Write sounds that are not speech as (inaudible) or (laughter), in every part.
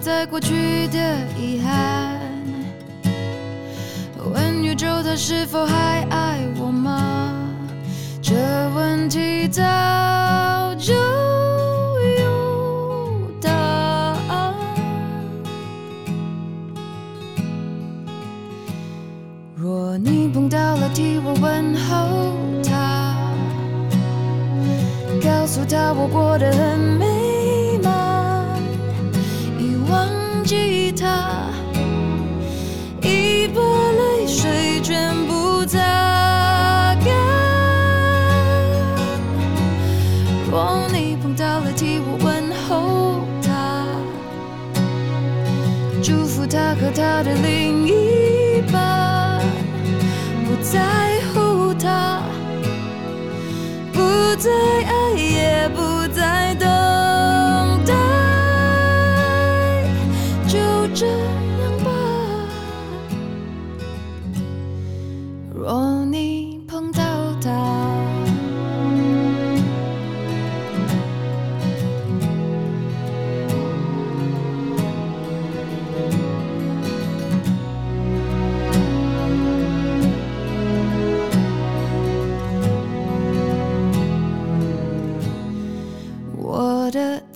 在过去的遗憾。问宇宙，它是否还爱我吗？这问题的的另一半不在乎他，不在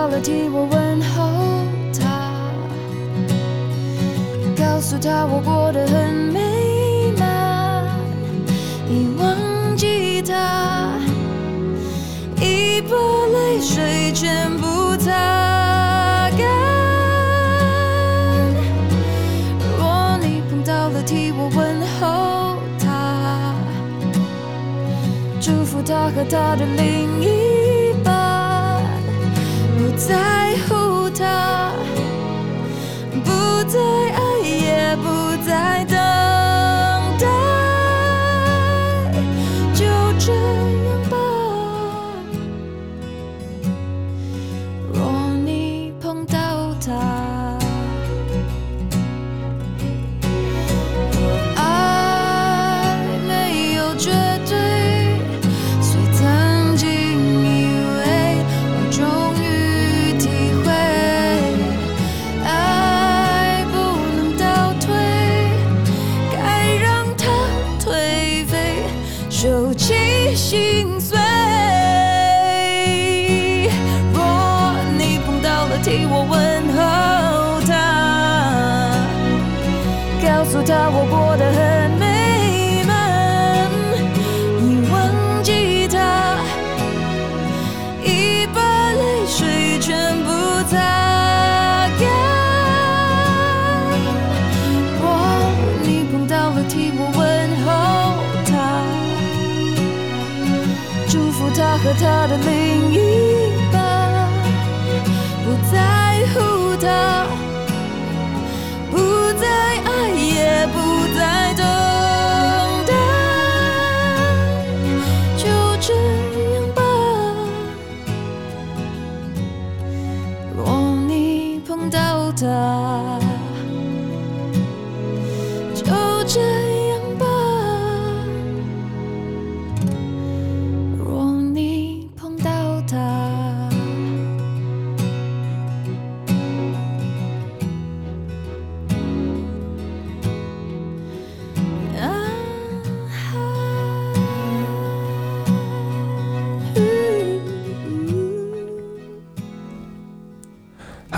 到了，替我问候他，告诉他我过得很美满，已忘记他，已把泪水全部擦干。若你碰到了。替我问候他，祝福他和他的另，在乎他，不再爱，也不再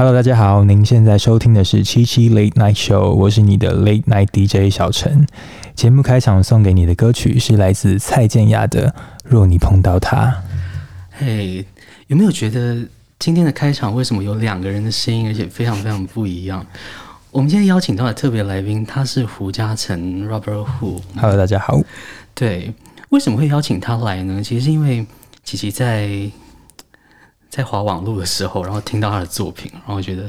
Hello，大家好，您现在收听的是七七 Late Night Show，我是你的 Late Night DJ 小陈。节目开场送给你的歌曲是来自蔡健雅的《若你碰到他》。嘿，hey, 有没有觉得今天的开场为什么有两个人的声音，而且非常非常不一样？我们今天邀请到的特别来宾，他是胡嘉诚 Robert Hu。Hello，大家好。对，为什么会邀请他来呢？其实是因为琪琪在在滑网络的时候，然后听到他的作品，然后觉得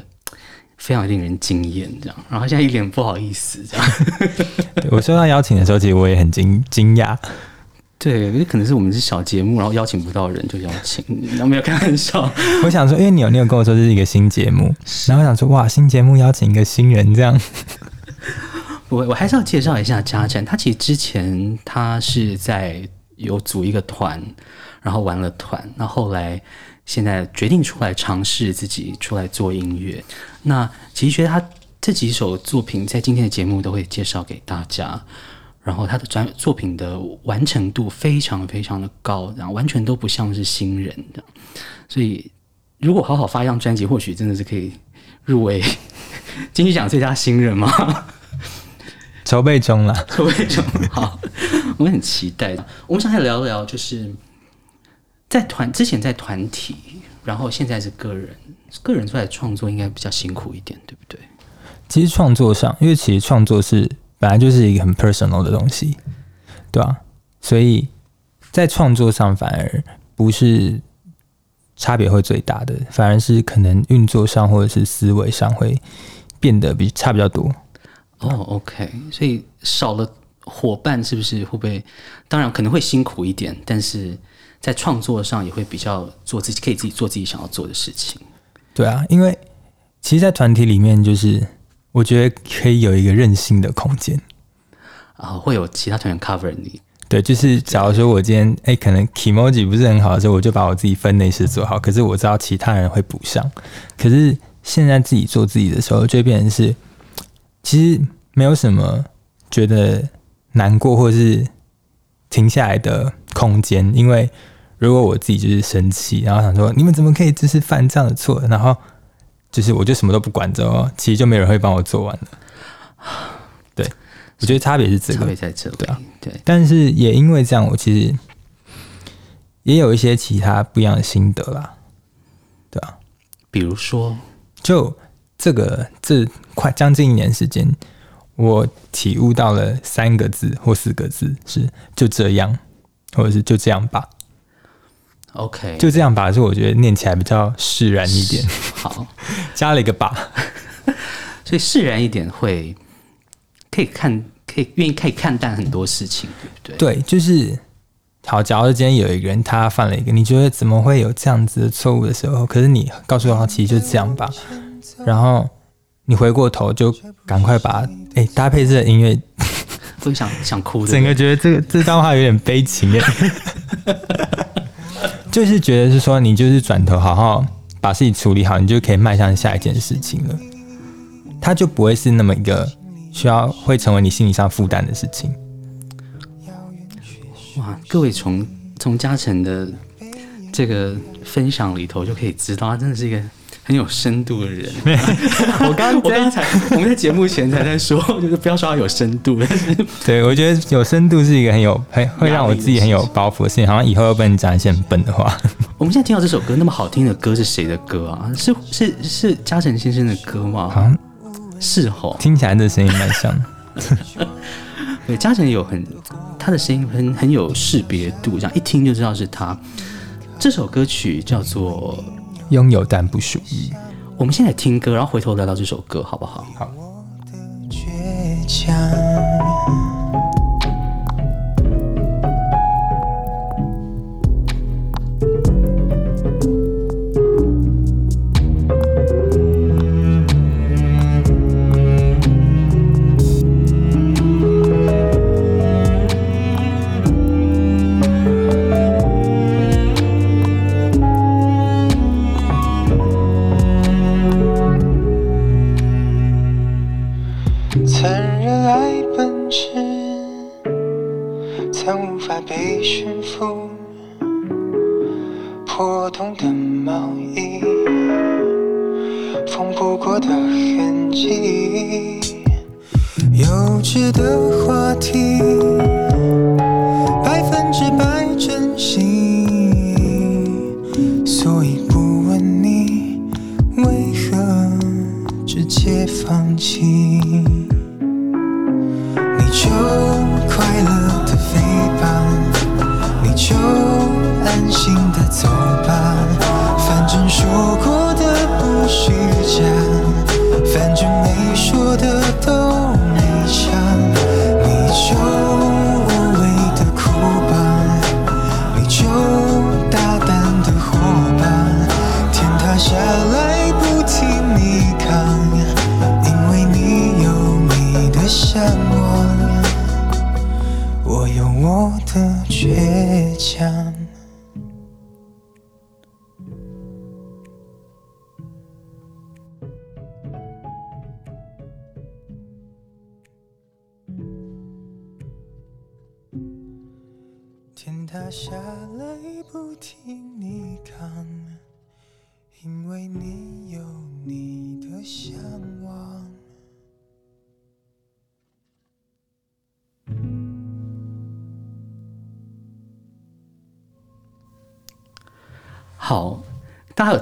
非常令人惊艳，这样，然后现在一脸不好意思，这样。(laughs) 我收到邀请的时候，其实我也很惊惊讶。对，因为可能是我们是小节目，然后邀请不到人就邀请，然后没有开玩笑。我想说，因为你有你有跟我说这是一个新节目，然后我想说哇，新节目邀请一个新人这样。我我还是要介绍一下嘉诚，他其实之前他是在有组一个团，然后玩了团，那后，后来现在决定出来尝试自己出来做音乐。那其实觉得他这几首作品在今天的节目都会介绍给大家。然后他的专作品的完成度非常非常的高，然后完全都不像是新人的，所以如果好好发一张专辑，或许真的是可以入围 (laughs) 金曲奖最佳新人吗？筹备中了，筹备中。好，我们很期待。我们想来聊一聊，就是在团之前在团体，然后现在是个人，个人出来创作应该比较辛苦一点，对不对？其实创作上，因为其实创作是。本来就是一个很 personal 的东西，对吧？所以在创作上反而不是差别会最大的，反而是可能运作上或者是思维上会变得比差比较多。哦，OK，所以少了伙伴是不是会不会？当然可能会辛苦一点，但是在创作上也会比较做自己，可以自己做自己想要做的事情。对啊，因为其实，在团体里面就是。我觉得可以有一个任性的空间啊，会有其他团员 cover 你。对，就是假如说我今天哎、欸，可能 kimoji 不是很好的时候，我就把我自己分内事做好。可是我知道其他人会补上。可是现在自己做自己的时候，就会变成是其实没有什么觉得难过或是停下来的空间。因为如果我自己就是生气，然后想说你们怎么可以就是犯这样的错，然后。就是我就什么都不管着哦，其实就没有人会帮我做完了。(sighs) 对，我觉得差别是这个，差别在这里。对啊，对。但是也因为这样，我其实也有一些其他不一样的心得啦。对啊，比如说，就这个这快将近一年时间，我体悟到了三个字或四个字是就这样，或者是就这样吧。OK，就这样吧，就我觉得念起来比较释然一点。好，(laughs) 加了一个吧，(laughs) 所以释然一点会可以看，可以愿意可以看淡很多事情，对不对？对，就是好。假如今天有一个人他犯了一个，你觉得怎么会有这样子的错误的时候，可是你告诉他其实就这样吧，然后你回过头就赶快把哎、欸、搭配这个音乐，(laughs) 都想想哭的，整个觉得这个这段话有点悲情耶。就是觉得是说，你就是转头好好把事情处理好，你就可以迈向下一件事情了。它就不会是那么一个需要会成为你心理上负担的事情。哇，各位从从嘉诚的这个分享里头就可以知道，他真的是一个。很有深度的人，我 (laughs) 刚我刚才我们在节目前才在说，(laughs) 就是不要说他有深度。(laughs) 但是对，我觉得有深度是一个很有很会让我自己很有包袱的事情，好像以后又不能讲一些很笨的话。我们现在听到这首歌，那么好听的歌是谁的歌啊？是是是嘉诚先生的歌吗？好像是吼，听起来这声音蛮像。对，嘉诚有很他的声音很很有识别度，这样一听就知道是他。这首歌曲叫做。拥有但不属于。我们现在听歌，然后回头聊聊这首歌，好不好？好。风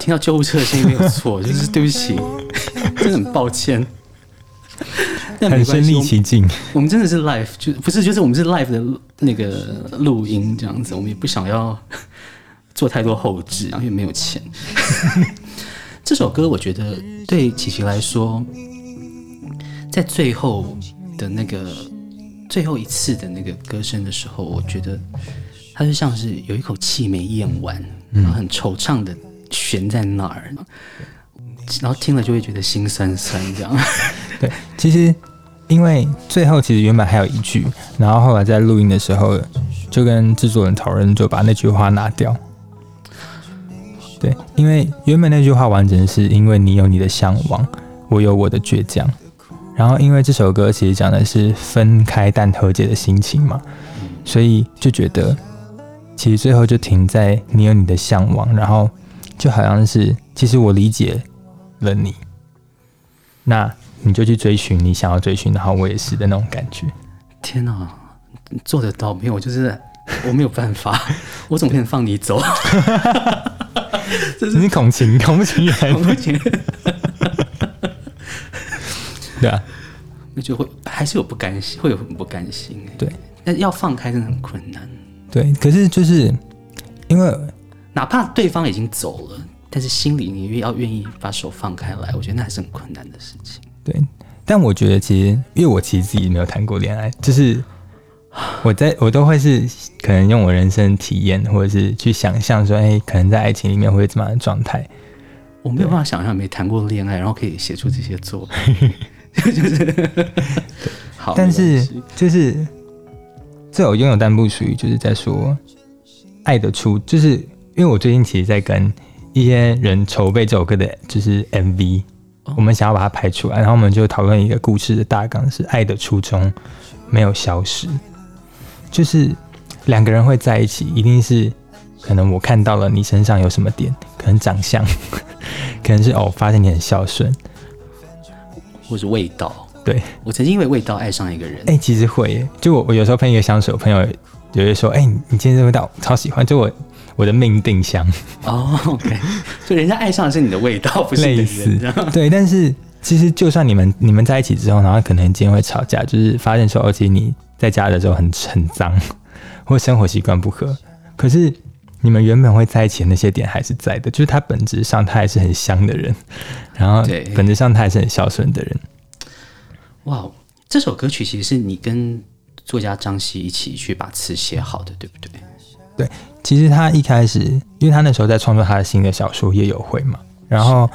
听到救护车的声音没有错，(laughs) 就是对不起，真的很抱歉。很身临其境，我们真的是 live，就不是，就是我们是 live 的那个录音这样子，我们也不想要做太多后置，然后又没有钱。(laughs) 这首歌我觉得对琪琪来说，在最后的那个最后一次的那个歌声的时候，我觉得它就像是有一口气没咽完，然后很惆怅的悬在那儿，然后听了就会觉得心酸酸这样。(laughs) 对，其实。因为最后其实原本还有一句，然后后来在录音的时候就跟制作人讨论，就把那句话拿掉。对，因为原本那句话完整是因为你有你的向往，我有我的倔强。然后因为这首歌其实讲的是分开但和解的心情嘛，所以就觉得其实最后就停在你有你的向往，然后就好像是其实我理解了你。那。你就去追寻你想要追寻，然后我也是的那种感觉。天哪，做得到没有？我就是我没有办法，(laughs) 我总不能放你走。(laughs) 这是你恐情，恐不情愿，恐不情愿。对啊，那就会还是有不甘心，会有很不甘心。对，但要放开真的很困难。对，可是就是因为哪怕对方已经走了，但是心里你越要愿意把手放开来，我觉得那还是很困难的事情。对，但我觉得其实，因为我其实自己没有谈过恋爱，(sighs) 就是我在我都会是可能用我人生体验，或者是去想象说，哎，可能在爱情里面会怎么样的状态。我没有办法想象没谈过恋爱，然后可以写出这些作品，就是 (laughs) 好。但是就是最有拥有但不属于，就是在说爱的出，就是因为我最近其实在跟一些人筹备这首歌的，就是 MV。我们想要把它拍出来，然后我们就讨论一个故事的大纲，是爱的初衷没有消失，就是两个人会在一起，一定是可能我看到了你身上有什么点，可能长相，(laughs) 可能是哦，发现你很孝顺，或是味道。对，我曾经因为味道爱上一个人。哎、欸，其实会，就我我有时候喷一个香水，我朋友就会说，哎、欸，你今天这味道超喜欢，就我。我的命定香哦、oh,，OK，就人家爱上的是你的味道，不是类似对。但是其实就算你们你们在一起之后，然后可能今天会吵架，就是发现说，而且你在家的时候很很脏，(laughs) 或生活习惯不合，可是你们原本会在一起的那些点还是在的，就是他本质上他还是很香的人，然后本质上他还是很孝顺的人。哇，这首歌曲其实是你跟作家张希一起去把词写好的，对不对？对。其实他一开始，因为他那时候在创作他的新的小说《夜游会》嘛，然后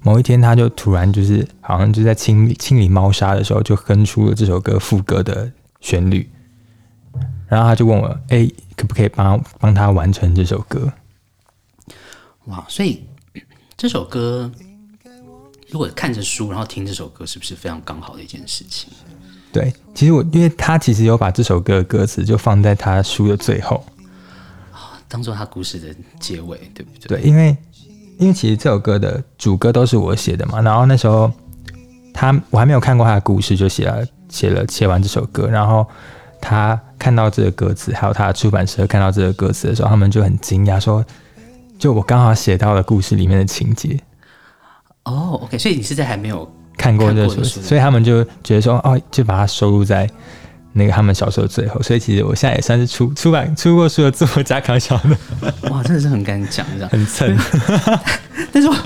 某一天他就突然就是好像就在清理清理猫砂的时候，就哼出了这首歌副歌的旋律，然后他就问我：“哎，可不可以帮帮他完成这首歌？”哇！所以这首歌如果看着书，然后听这首歌，是不是非常刚好的一件事情？对，其实我因为他其实有把这首歌的歌词就放在他书的最后。当做他故事的结尾，对不对？对，因为因因为其实这首歌的主歌都是我写的嘛，然后那时候他我还没有看过他的故事，就写了写了写完这首歌，然后他看到这个歌词，还有他的出版社看到这个歌词的时候，他们就很惊讶，说就我刚好写到了故事里面的情节。哦，OK，所以你是在还没有看过这首，所以他们就觉得说，哦，就把它收录在那个他们小说的最后。所以其实我现在也算是出出版出过书的作家，康小的。哇，真的是很敢讲，这样很蹭。(laughs) 但是我，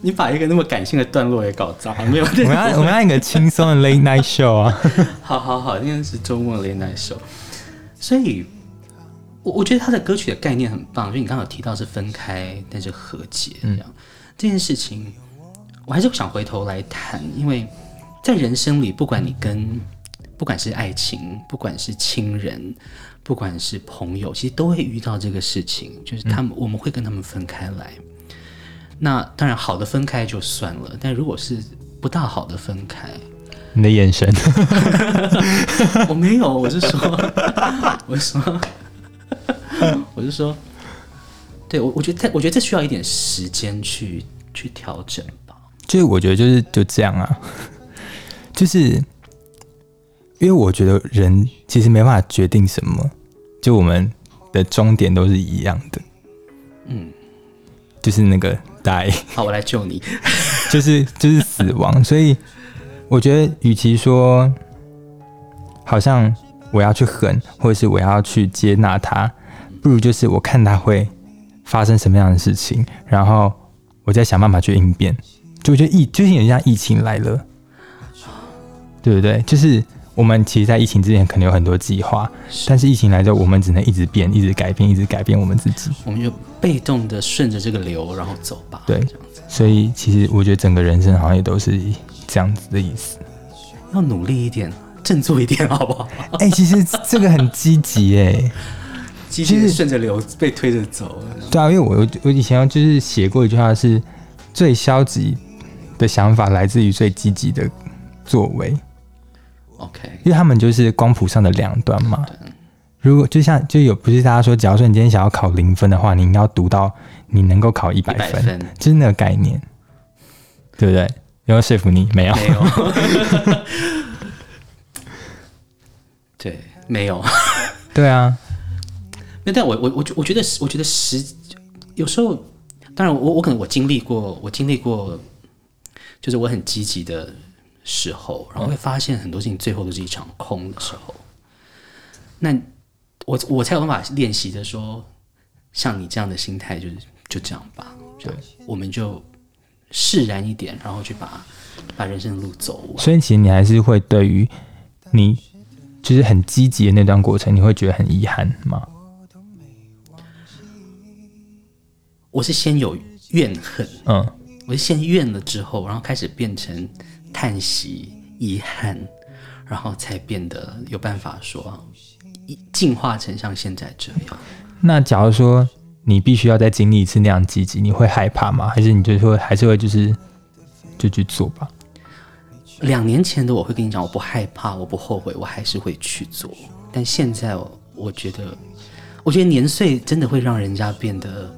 你把一个那么感性的段落也搞砸，没有？我们要我们要一个轻松的 late night show 啊！好好好，今天是周末 late night show，所以。我我觉得他的歌曲的概念很棒，就你刚刚有提到是分开但是和解这样、嗯、这件事情，我还是想回头来谈，因为在人生里，不管你跟不管是爱情，不管是亲人，不管是朋友，其实都会遇到这个事情，就是他们、嗯、我们会跟他们分开来。那当然好的分开就算了，但如果是不大好的分开，你的眼神，(laughs) 我没有，我是说，我是说。我是说，对我，我觉得，这我觉得这需要一点时间去去调整吧。就是我觉得就是就这样啊，就是因为我觉得人其实没办法决定什么，就我们的终点都是一样的。嗯，就是那个 die。(laughs) 好，我来救你。就是就是死亡，所以我觉得，与其说好像我要去狠，或者是我要去接纳他。不如就是我看他会发生什么样的事情，然后我再想办法去应变。就我觉得疫，最近有点像疫情来了，对不对？就是我们其实，在疫情之前可能有很多计划，但是疫情来之后，我们只能一直变，一直改变，一直改变我们自己。我们就被动的顺着这个流，然后走吧。对，所以其实我觉得整个人生好像也都是这样子的意思。要努力一点，振作一点，好不好？哎、欸，其实这个很积极哎。(laughs) 其实顺着流被推着走。对啊，因为我我以前就是写过一句话，是最消极的想法来自于最积极的作为。OK，因为他们就是光谱上的两端嘛。如果就像就有不是大家说，假如说你今天想要考零分的话，你要读到你能够考一百分，分，就是那个概念，对不对？有没有说服你？没有，没有。(laughs) 对，没有。对啊。那但我我我我觉得我觉得时有时候，当然我我可能我经历过我经历过，就是我很积极的时候，然后会发现很多事情最后都是一场空的时候。那我我才有办法练习的说，像你这样的心态，就是就这样吧，对，我们就释然一点，然后去把把人生的路走完。所以其实你还是会对于你就是很积极的那段过程，你会觉得很遗憾吗？我是先有怨恨，嗯，我是先怨了之后，然后开始变成叹息、遗憾，然后才变得有办法说，进化成像现在这样。那假如说你必须要再经历一次那样积极，你会害怕吗？还是你就说还是会就是就去做吧？两年前的我会跟你讲，我不害怕，我不后悔，我还是会去做。但现在我觉得，我觉得年岁真的会让人家变得。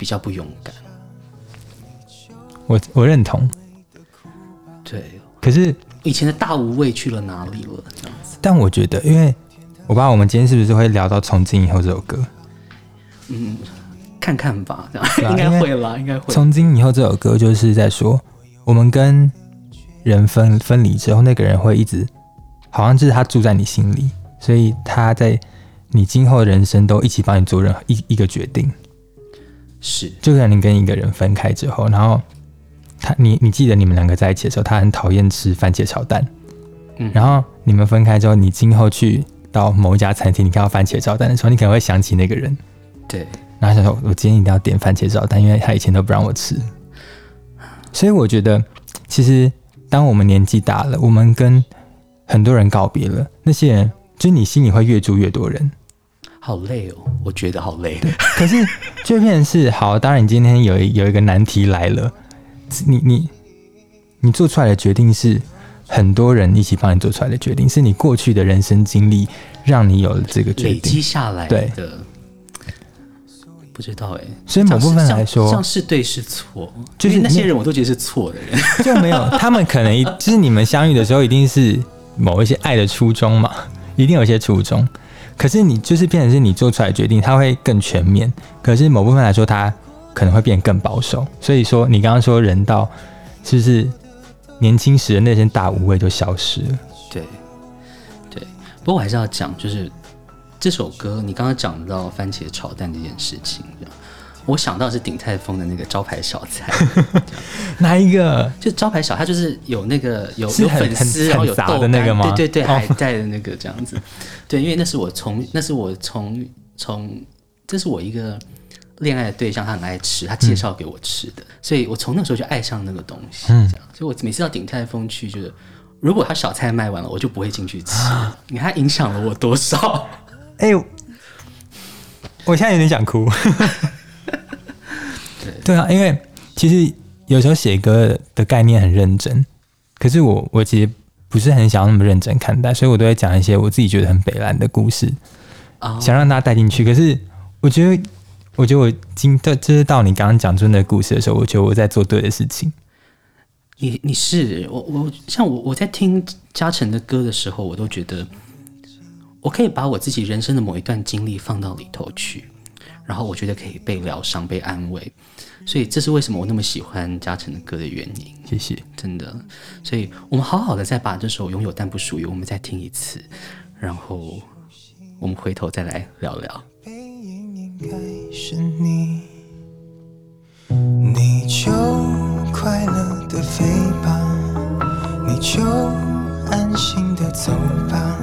比较不勇敢，我我认同。对，可是以前的大无畏去了哪里了？这样子。但我觉得，因为我不知道我们今天是不是会聊到《从今以后》这首歌？嗯，看看吧，这样 (laughs) 应该会啦，应该会。《从今以后》这首歌就是在说，我们跟人分分离之后，那个人会一直，好像就是他住在你心里，所以他在你今后的人生都一起帮你做任何一一个决定。是，就像你跟一个人分开之后，然后他，你你记得你们两个在一起的时候，他很讨厌吃番茄炒蛋，嗯，然后你们分开之后，你今后去到某一家餐厅，你看到番茄炒蛋的时候，你可能会想起那个人，对，然后想说，我今天一定要点番茄炒蛋，因为他以前都不让我吃，所以我觉得，其实当我们年纪大了，我们跟很多人告别了，那些人，就是你心里会越住越多人。好累哦，我觉得好累。可是这片是好，当然你今天有一有一个难题来了，你你你做出来的决定是很多人一起帮你做出来的决定，是你过去的人生经历让你有了这个决定，累积下来的。对，不知道哎，所以某部分来说，像是对是错，就是那些人我都觉得是错的人，(laughs) 就没有他们可能 (laughs) 就是你们相遇的时候，一定是某一些爱的初衷嘛，一定有一些初衷。可是你就是变成是你做出来的决定，它会更全面。可是某部分来说，它可能会变更保守。所以说，你刚刚说人到是不是年轻时的那些大无畏就消失了？对，对。不过我还是要讲，就是这首歌，你刚刚讲到番茄炒蛋这件事情，我想到是鼎泰丰的那个招牌小菜，(laughs) 哪一个？就招牌小，它就是有那个有有粉丝，很然后有豆的那个吗对对对，哦海带的那个这样子。对，因为那是我从那是我从从这是我一个恋爱的对象，他很爱吃，他介绍给我吃的，所以我从那时候就爱上那个东西。这样，所以我每次到鼎泰丰去，就是如果他小菜卖完了，我就不会进去吃。(laughs) 你看，他影响了我多少？哎、我现在有点想哭。(laughs) 对啊，因为其实有时候写歌的概念很认真，可是我我其实不是很想要那么认真看待，所以我都会讲一些我自己觉得很北烂的故事，oh. 想让大家带进去。可是我觉得，我觉得我今到就是到你刚刚讲出那个故事的时候，我觉得我在做对的事情。你你是我我像我我在听嘉诚的歌的时候，我都觉得我可以把我自己人生的某一段经历放到里头去。然后我觉得可以被疗伤、被安慰，所以这是为什么我那么喜欢嘉诚的歌的原因。谢谢，真的。所以我们好好的再把这首《拥有但不属于》我们再听一次，然后我们回头再来聊聊。该是你，你就快乐的飞吧，你就安心的走吧，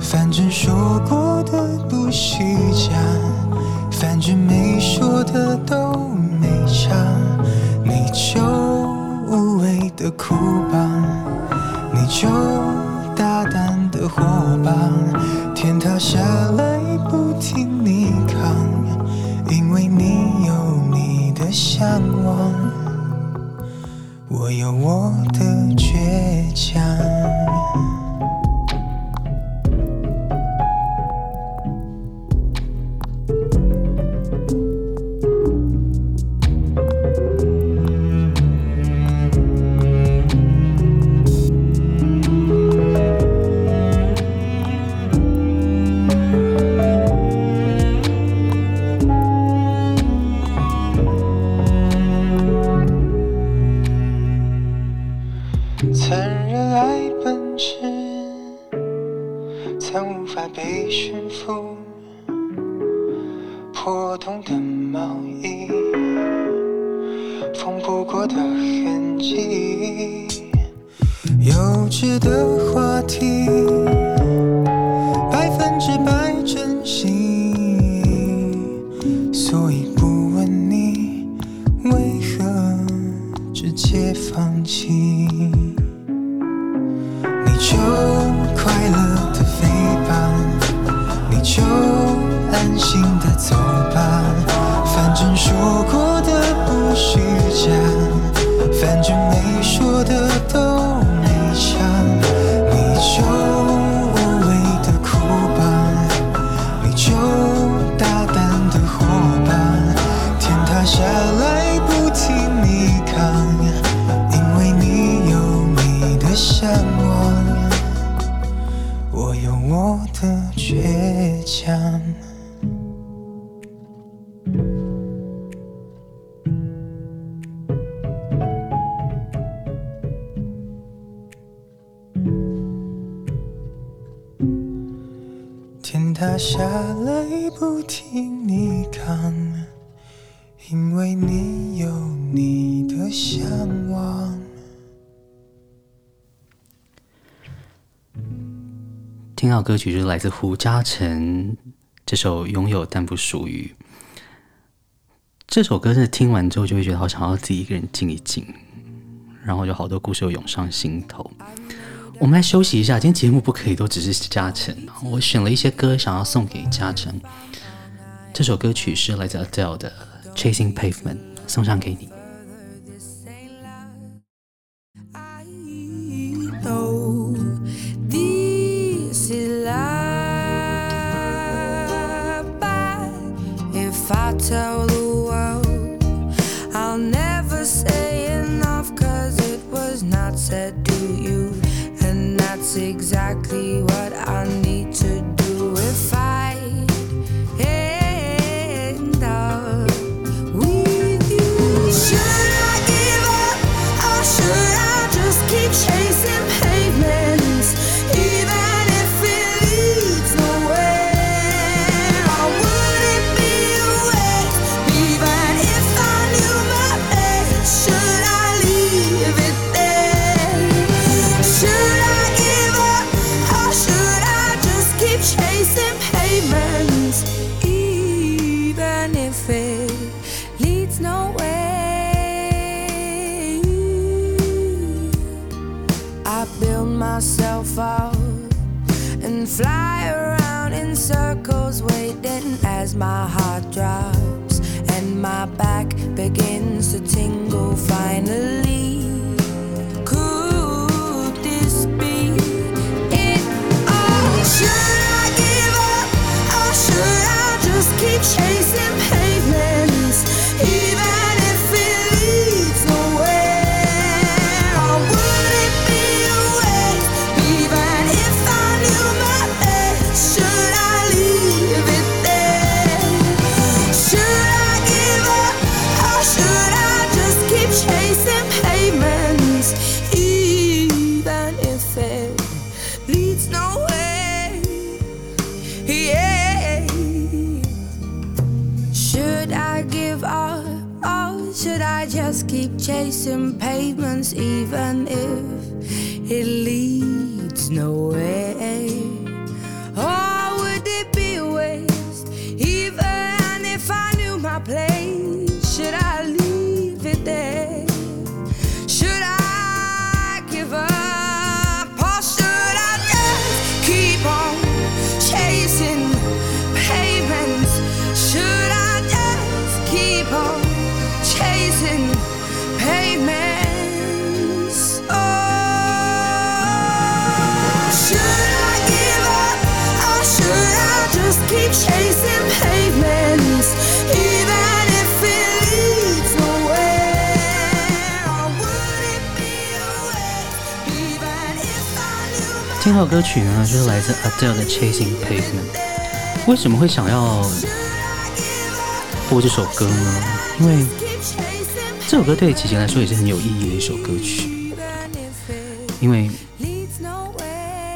反正说过的不虚假。反正没说的都没塌下来不听你扛，因为你有你的向往。听到歌曲就是来自胡嘉诚这首《拥有但不属于》。这首歌是听完之后就会觉得好想要自己一个人静一静，然后有好多故事又涌上心头。我们来休息一下，今天节目不可以都只是嘉诚，我选了一些歌想要送给嘉诚。这首歌曲是来自 Adele 的《Chasing Pavement》，送上给你。Exactly finally. Could this be it? Oh, should I give up or should I just keep chasing chasing pavements even if it leads nowhere? 听到歌曲呢，就是来自 Adele 的《Chasing Pavement》。为什么会想要播这首歌呢？因为这首歌对琪琪来说也是很有意义的一首歌曲。因为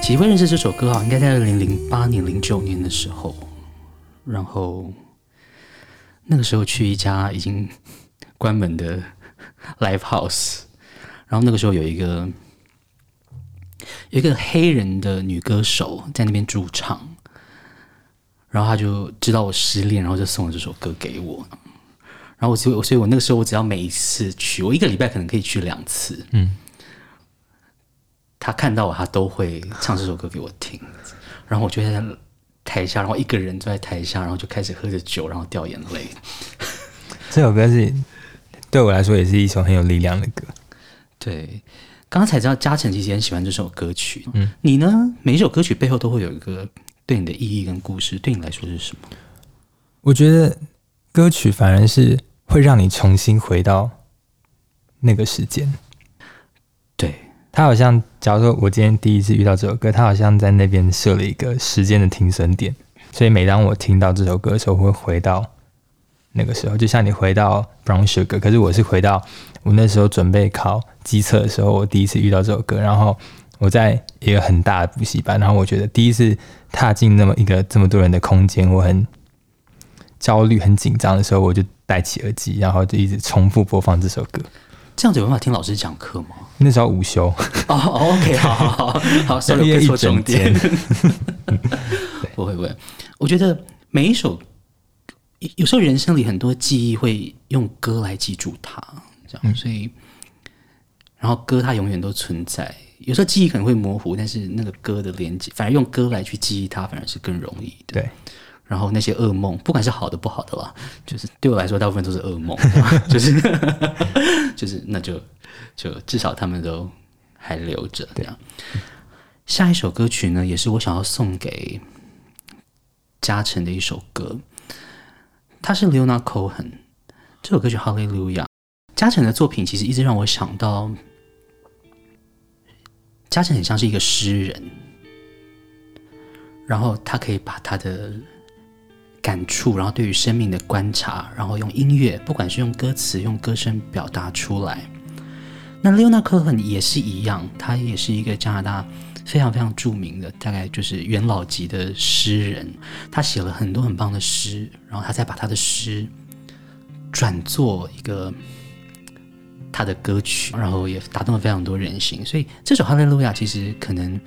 琪琪会认识这首歌哈，应该在二零零八年、零九年的时候，然后那个时候去一家已经关门的 Live House，然后那个时候有一个有一个黑人的女歌手在那边驻唱，然后他就知道我失恋，然后就送了这首歌给我。然后我所以，所以我那个时候，我只要每一次去，我一个礼拜可能可以去两次。嗯，他看到我，他都会唱这首歌给我听。然后我就在台下，然后一个人坐在台下，然后就开始喝着酒，然后掉眼泪。这首歌是对我来说也是一首很有力量的歌。对，刚刚才知道嘉诚其实很喜欢这首歌曲。嗯，你呢？每一首歌曲背后都会有一个对你的意义跟故事，对你来说是什么？我觉得歌曲反而是会让你重新回到那个时间。对，他好像，假如说我今天第一次遇到这首歌，他好像在那边设了一个时间的停损点，所以每当我听到这首歌的时候，我会回到那个时候，就像你回到 Brown Sugar，可是我是回到我那时候准备考机测的时候，我第一次遇到这首歌，然后我在一个很大的补习班，然后我觉得第一次踏进那么一个这么多人的空间，我很焦虑、很紧张的时候，我就戴起耳机，然后就一直重复播放这首歌。这样子有办法听老师讲课吗？那时候午休。哦、oh,，OK，好好好，好，稍微说重点。(laughs) (laughs) 不会不会，我觉得每一首，有时候人生里很多记忆会用歌来记住它，这样，嗯、所以，然后歌它永远都存在。有时候记忆可能会模糊，但是那个歌的连接，反而用歌来去记忆它，反而是更容易的。对。然后那些噩梦，不管是好的不好的啦，就是对我来说，大部分都是噩梦，(laughs) 就是 (laughs) 就是那就就至少他们都还留着这样。下一首歌曲呢，也是我想要送给嘉诚的一首歌，他是 Leonard Cohen 这首歌曲《Hallelujah》。嘉诚的作品其实一直让我想到嘉诚很像是一个诗人，然后他可以把他的感触，然后对于生命的观察，然后用音乐，不管是用歌词、用歌声表达出来。那 Leonard Cohen 也是一样，他也是一个加拿大非常非常著名的，大概就是元老级的诗人。他写了很多很棒的诗，然后他再把他的诗转做一个他的歌曲，然后也打动了非常多人心。所以这首《哈利路亚》其实可能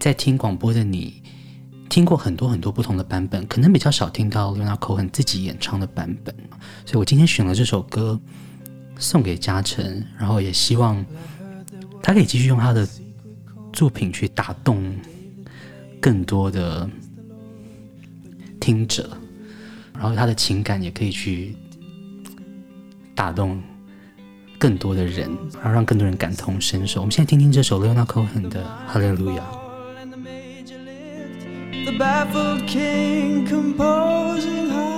在听广播的你。听过很多很多不同的版本，可能比较少听到 Leon Cohen 自己演唱的版本，所以我今天选了这首歌送给嘉诚，然后也希望他可以继续用他的作品去打动更多的听者，然后他的情感也可以去打动更多的人，然后让更多人感同身受。我们现在听听这首 Leonard Cohen 的《哈利路亚》。The baffled king composing hallelujah,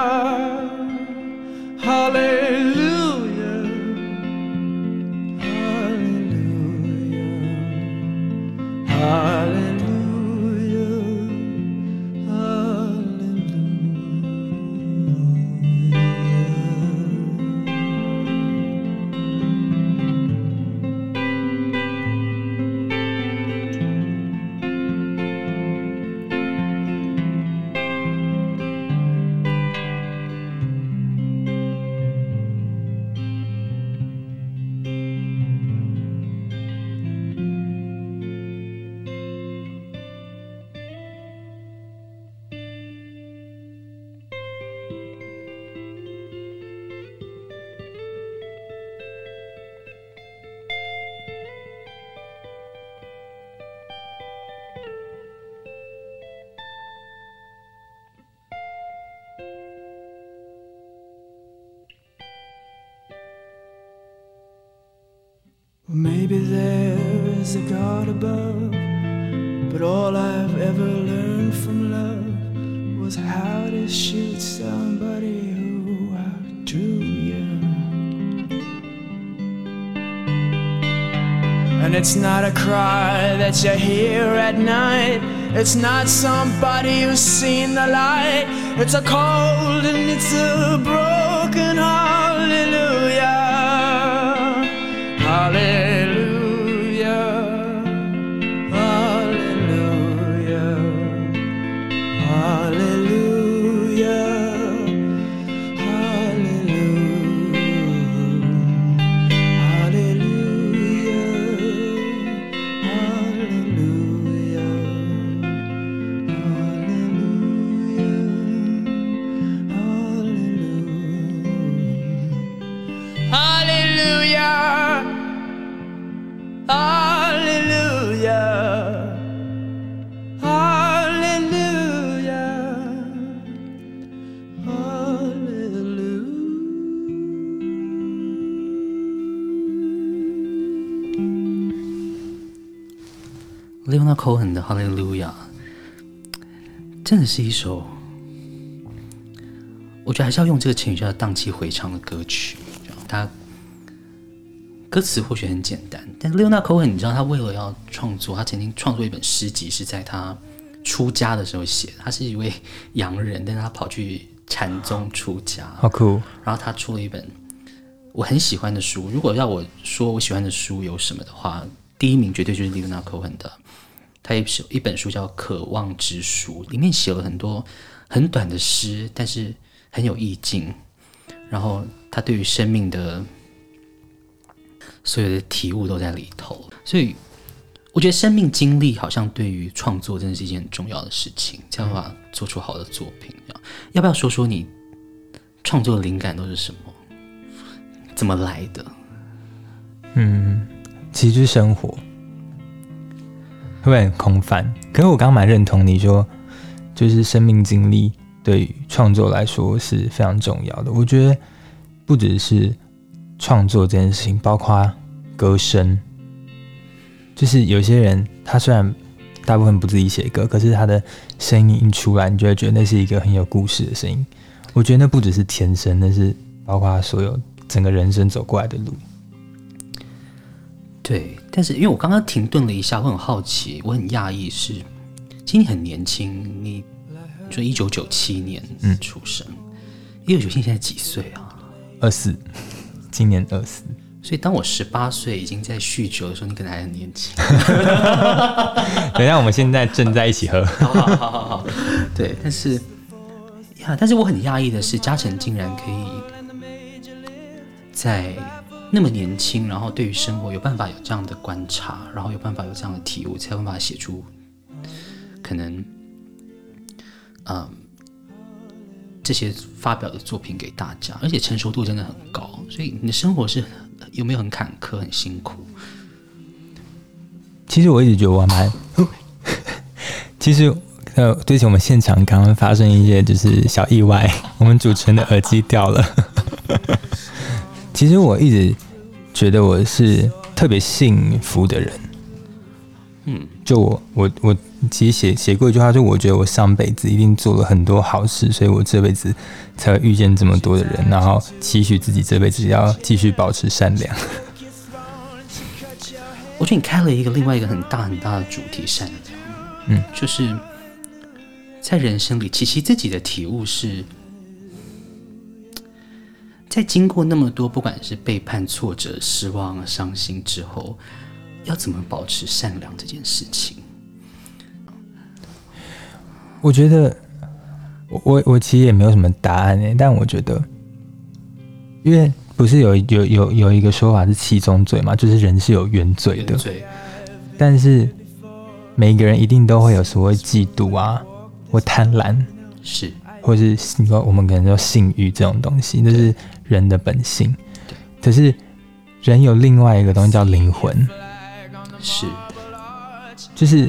Maybe there's a God above, but all I've ever learned from love was how to shoot somebody who outdrew you. And it's not a cry that you hear at night. It's not somebody who's seen the light. It's a cold and it's a broken hallelujah. Cohen 的《Hallelujah》真的是一首，我觉得还是要用这个成语叫荡气回肠的歌曲。它歌词或许很简单，但 Leonard Cohen 你知道他为了要创作，他曾经创作一本诗集，是在他出家的时候写的。他是一位洋人，但是他跑去禅宗出家，好酷。然后他出了一本我很喜欢的书。如果要我说我喜欢的书有什么的话，第一名绝对就是 Leonard Cohen 的。他一首一本书叫《渴望之书》，里面写了很多很短的诗，但是很有意境。然后他对于生命的所有的体悟都在里头，所以我觉得生命经历好像对于创作真的是一件很重要的事情，才有办法做出好的作品。要不要说说你创作的灵感都是什么？怎么来的？嗯，其实是生活。会不会很空泛？可是我刚刚蛮认同你说，就是生命经历对于创作来说是非常重要的。我觉得不只是创作这件事情，包括歌声，就是有些人他虽然大部分不自己写歌，可是他的声音一出来，你就会觉得那是一个很有故事的声音。我觉得那不只是天生，那是包括他所有整个人生走过来的路。对，但是因为我刚刚停顿了一下，我很好奇，我很讶异是，其实你很年轻，你就一九九七年出生，一九九七年现在几岁啊？二四，今年二四。所以当我十八岁已经在酗酒的时候，你可能还很年轻。(laughs) 等一下，我们现在正在一起喝。好好好好好。对，但是呀，但是我很讶异的是，嘉诚竟然可以在。那么年轻，然后对于生活有办法有这样的观察，然后有办法有这样的体悟，才有办法写出可能，嗯，这些发表的作品给大家，而且成熟度真的很高。所以你的生活是有没有很坎坷、很辛苦？其实我一直觉得我蛮……其实呃，对不起，我们现场刚刚发生一些就是小意外，我们主持人的耳机掉了。其实我一直觉得我是特别幸福的人，嗯，就我我我其实写写过一句话，就我觉得我上辈子一定做了很多好事，所以我这辈子才会遇见这么多的人，然后期许自己这辈子要继续保持善良。(laughs) 我觉得你开了一个另外一个很大很大的主题，善良，嗯，就是在人生里，其实自己的体悟是。在经过那么多，不管是背叛、挫折、失望、伤心之后，要怎么保持善良这件事情？我觉得，我我其实也没有什么答案诶，但我觉得，因为不是有有有有一个说法是七宗罪嘛，就是人是有原罪的，罪。但是每一个人一定都会有所谓嫉妒啊，或贪婪，是。或是你说我们可能叫性欲这种东西，就是人的本性。可是人有另外一个东西叫灵魂，是，就是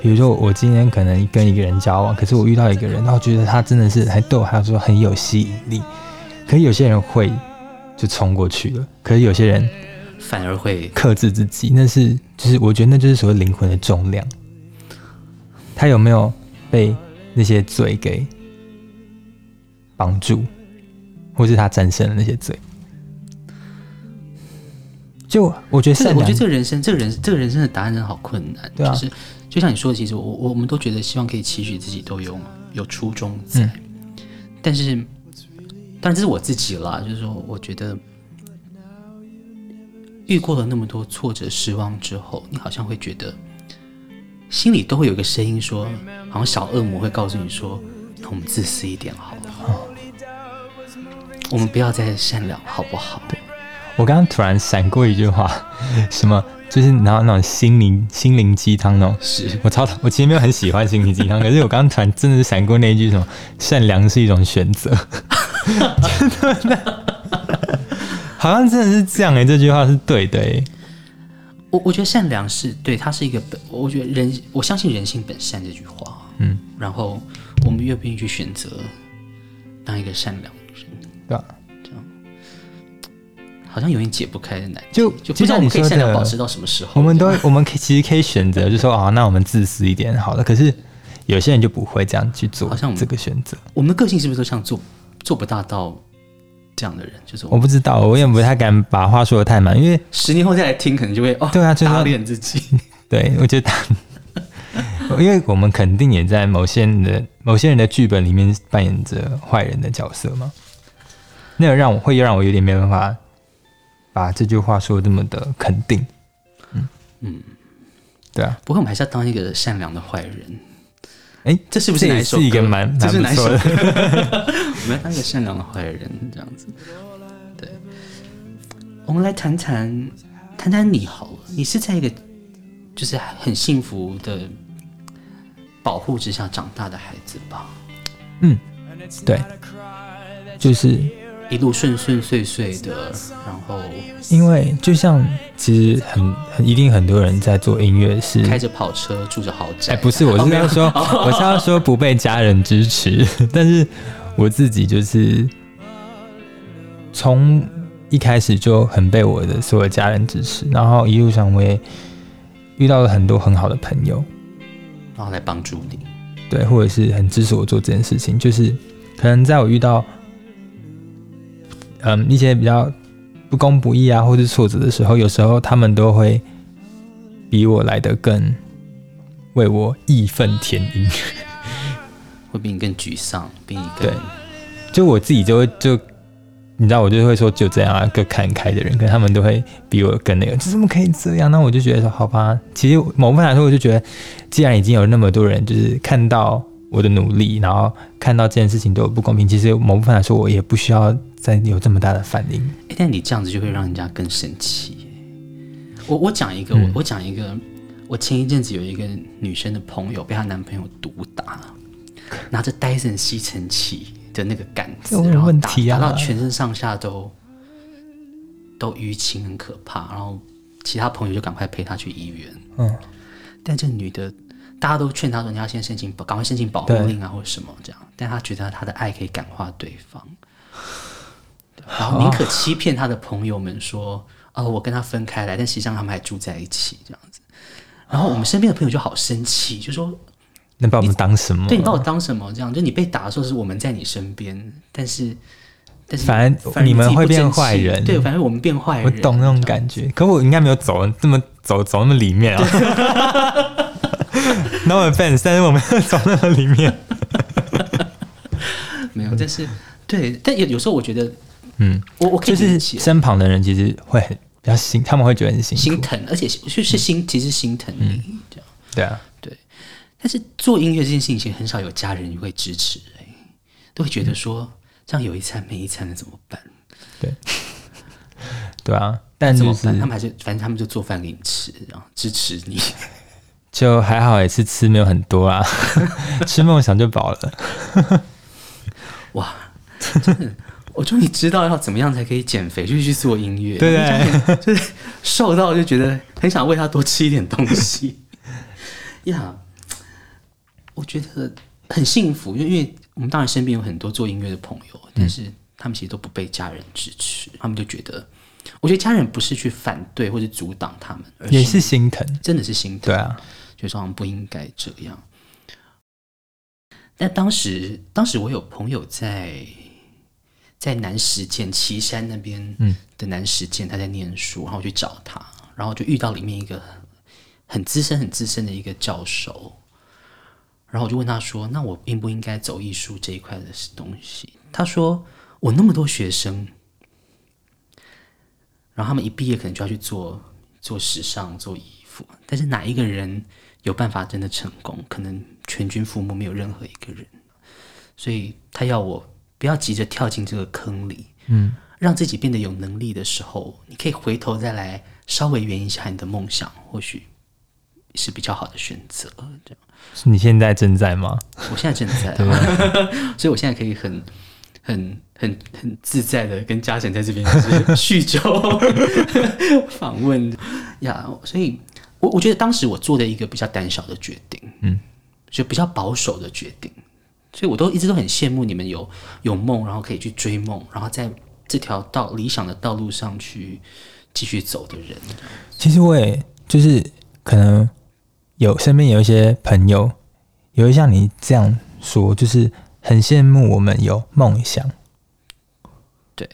比如说我今天可能跟一个人交往，可是我遇到一个人，然后觉得他真的是还对我还有说很有吸引力，可是有些人会就冲过去了，可是有些人反而会克制自己，那是就是我觉得那就是所谓灵魂的重量，他有没有被那些罪给帮助，或是他战胜了那些罪，就我觉得善良，这我觉得这个人生，这个人这个人生的答案真的好困难。对啊，就是就像你说的，其实我我们都觉得希望可以期许自己都有有初衷在，嗯、但是当然这是我自己啦，就是说我觉得遇过了那么多挫折失望之后，你好像会觉得心里都会有一个声音说，好像小恶魔会告诉你说，那我们自私一点好了，哦、我们不要再善良，好不好？对。我刚刚突然闪过一句话，(laughs) 什么就是然后那种心灵心灵鸡汤那种。是我超我其实没有很喜欢心灵鸡汤，(laughs) 可是我刚刚突然真的是闪过那一句什么善良是一种选择，(laughs) 真的，好像真的是这样哎、欸，这句话是对的哎、欸。我我觉得善良是对，它是一个本，我觉得人我相信人性本善这句话，嗯，然后我们愿不愿意去选择当一个善良的人，对啊。好像有点解不开的难题，就就不知道我们可以善良保持到什么时候。我们都我们可以其实可以选择，就说啊，那我们自私一点好了。可是有些人就不会这样去做，好像这个选择。我们的个性是不是都像做做不大到这样的人？就是我，我不知道，我也不太敢把话说的太满，因为十年后再来听，可能就会哦，对啊，就是、打脸自己。(laughs) 对，我觉得，(laughs) 因为我们肯定也在某些人的某些人的剧本里面扮演着坏人的角色嘛，那个让我会让我有点没办法。把这句话说的这么的肯定，嗯嗯，对啊。不过我们还是要当一个善良的坏人。哎、欸，这是不是哪一首歌？是一个蛮蛮不错的。(laughs) 我们要当一个善良的坏人，这样子。对，我们来谈谈谈谈你好了。你是在一个就是很幸福的保护之下长大的孩子吧？嗯，对，就是。一路顺顺遂遂的，然后因为就像其实很很一定很多人在做音乐是开着跑车住着豪宅，哎，不是，我是要说，(laughs) 我是要说不被家人支持，(laughs) 但是我自己就是从一开始就很被我的所有家人支持，然后一路上我也遇到了很多很好的朋友，然后来帮助你，对，或者是很支持我做这件事情，就是可能在我遇到。嗯，一些比较不公不义啊，或是挫折的时候，有时候他们都会比我来的更为我义愤填膺，(laughs) 会比你更沮丧，比你更对。就我自己就会就你知道，我就会说就这样啊，个看开的人，可他们都会比我更那个，怎么可以这样？那我就觉得说，好吧，其实某部分来说，我就觉得，既然已经有那么多人就是看到我的努力，然后看到这件事情对我不公平，其实某部分来说，我也不需要。在有这么大的反应，欸，但你这样子就会让人家更生气。我我讲一个，嗯、我我讲一个，我前一阵子有一个女生的朋友被她男朋友毒打，拿着戴森吸尘器的那个杆子，然后打打到全身上下都都淤青，很可怕。然后其他朋友就赶快陪她去医院。嗯，但这女的大家都劝她说：“你要先申请保，赶快申请保护令啊，或者什么这样。”但她觉得她的爱可以感化对方。然后宁可欺骗他的朋友们说：“哦，我跟他分开来，但实际上他们还住在一起这样子。”然后我们身边的朋友就好生气，就说：“你把我们当什么？对，你把我当什么？这样就你被打的时候是我们在你身边，但是但是反正你们会变坏人，对，反正我们变坏人。我懂那种感觉，可我应该没有走这么走走那么里面啊。(laughs) No offense，但是我没有走那么里面，(laughs) 没有。但是对，但有有时候我觉得。嗯，我我可以就是身旁的人其实会很比较心，他们会觉得很心心疼，而且就是心，嗯、其实心疼你这样，嗯。对啊，对。但是做音乐这件事情，很少有家人会支持，欸，都会觉得说，嗯、这样有一餐没一餐的怎么办？对，(laughs) 对啊。但就是他们还是，反正他们就做饭给你吃，然后支持你。(laughs) 就还好，也是吃没有很多啊，(laughs) 吃梦想就饱了。哇，真的。我终于知道要怎么样才可以减肥，就是去做音乐。对，对，就是瘦到就觉得很想为他多吃一点东西。(laughs) 呀，yeah, 我觉得很幸福，因为我们当然身边有很多做音乐的朋友，但是他们其实都不被家人支持。他们就觉得，我觉得家人不是去反对或者阻挡他们，而是也是心疼，真的是心疼。对啊，就说他们不应该这样。但当时，当时我有朋友在。在南实践岐山那边的南实践，他在念书，然后我去找他，然后就遇到里面一个很资深、很资深的一个教授，然后我就问他说：“那我应不应该走艺术这一块的东西？”他说：“我那么多学生，然后他们一毕业可能就要去做做时尚、做衣服，但是哪一个人有办法真的成功？可能全军覆没，没有任何一个人。所以他要我。”不要急着跳进这个坑里，嗯，让自己变得有能力的时候，你可以回头再来稍微圆一下你的梦想，或许是比较好的选择。这样，你现在正在吗？我现在正在，(laughs) 对 (laughs) 所以我现在可以很、很、很、很自在的跟嘉诚在这边叙旧 (laughs) 访问呀。所以我我觉得当时我做的一个比较胆小的决定，嗯，就比较保守的决定。所以，我都一直都很羡慕你们有有梦，然后可以去追梦，然后在这条道理想的道路上去继续走的人。其实我也就是可能有身边有一些朋友，也会像你这样说，就是很羡慕我们有梦想。对，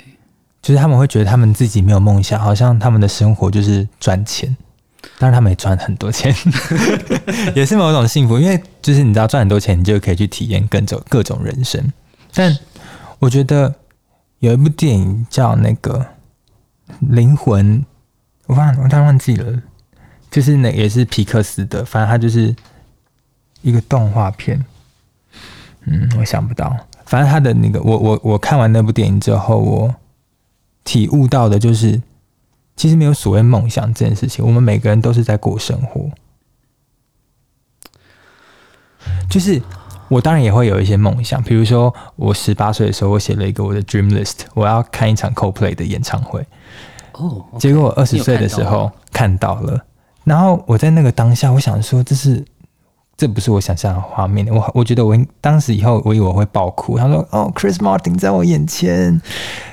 就是他们会觉得他们自己没有梦想，好像他们的生活就是赚钱。当然，他们也赚很多钱，(laughs) 也是某种幸福。因为就是你知道，赚很多钱，你就可以去体验各种各种人生。但我觉得有一部电影叫那个《灵魂》，我忘我突然忘记了，就是那也是皮克斯的，反正它就是一个动画片。嗯，我想不到。反正他的那个，我我我看完那部电影之后，我体悟到的就是。其实没有所谓梦想这件事情，我们每个人都是在过生活。就是我当然也会有一些梦想，比如说我十八岁的时候，我写了一个我的 dream list，我要看一场 Coldplay 的演唱会。哦，结果我二十岁的时候看到了，然后我在那个当下，我想说，这是这不是我想象的画面。我我觉得我当时以后，我以为我会爆哭。他说：“哦，Chris Martin 在我眼前。”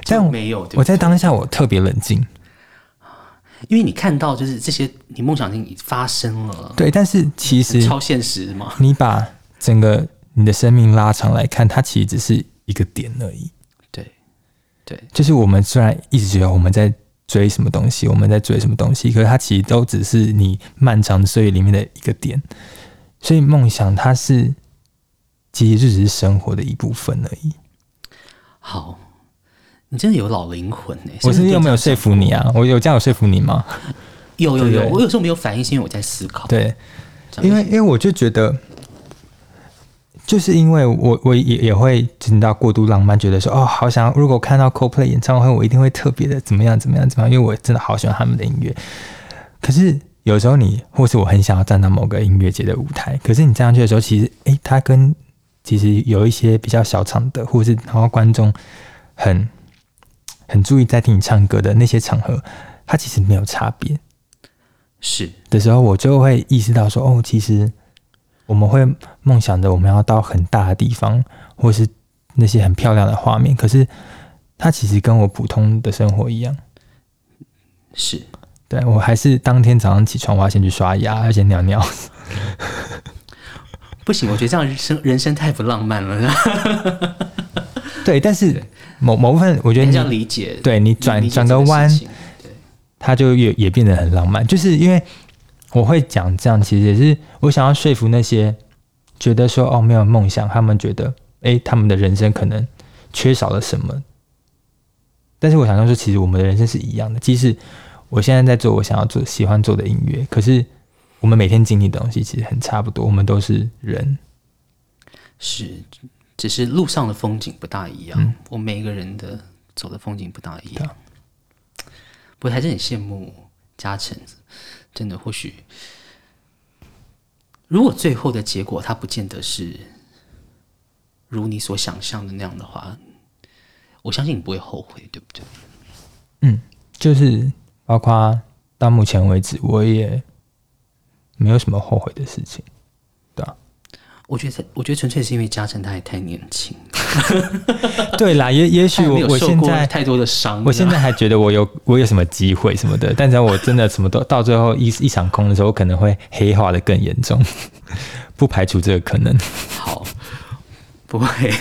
但我没有，我在当下我特别冷静。因为你看到就是这些，你梦想已经发生了。对，但是其实超现实嘛。你把整个你的生命拉长来看，它其实只是一个点而已。对，对，就是我们虽然一直觉得我们在追什么东西，我们在追什么东西，可是它其实都只是你漫长的岁月里面的一个点。所以梦想它是其实就只是生活的一部分而已。好。你真的有老灵魂呢、欸！我是有没有说服你啊？我有这样有说服你吗？有有有，我有时候没有反应，是因为我在思考。对，因为因为我就觉得，就是因为我我也也会听到过度浪漫，觉得说哦，好想如果看到 Coldplay 演唱会，我一定会特别的怎么样怎么样怎么样，因为我真的好喜欢他们的音乐。可是有时候你或是我很想要站到某个音乐节的舞台，可是你站上去的时候，其实诶，他跟其实有一些比较小场的，或是然后观众很。很注意在听你唱歌的那些场合，它其实没有差别。是的时候，我就会意识到说，哦，其实我们会梦想着我们要到很大的地方，或是那些很漂亮的画面。可是，它其实跟我普通的生活一样。是，对，我还是当天早上起床，我要先去刷牙，要先尿尿。(laughs) 不行，我觉得这样人生人生太不浪漫了。(laughs) 对，但是。某某部分，我觉得你这样理解，对你转转个弯，它就也也变得很浪漫。就是因为我会讲这样，其实也是我想要说服那些觉得说哦没有梦想，他们觉得哎他们的人生可能缺少了什么。但是我想要说，其实我们的人生是一样的。即使我现在在做我想要做、喜欢做的音乐，可是我们每天经历的东西其实很差不多。我们都是人，是。只是路上的风景不大一样，嗯、我每一个人的走的风景不大一样。不过还是很羡慕嘉诚，真的，或许如果最后的结果他不见得是如你所想象的那样的话，我相信你不会后悔，对不对？嗯，就是包括到目前为止，我也没有什么后悔的事情。我觉得，我觉得纯粹是因为嘉诚他还太年轻。(laughs) 对啦，也也许我我现在太多的伤，我现在还觉得我有我有什么机会什么的，但只要我真的什么都到最后一一场空的时候，我可能会黑化的更严重，(laughs) 不排除这个可能。(laughs) 好，不会，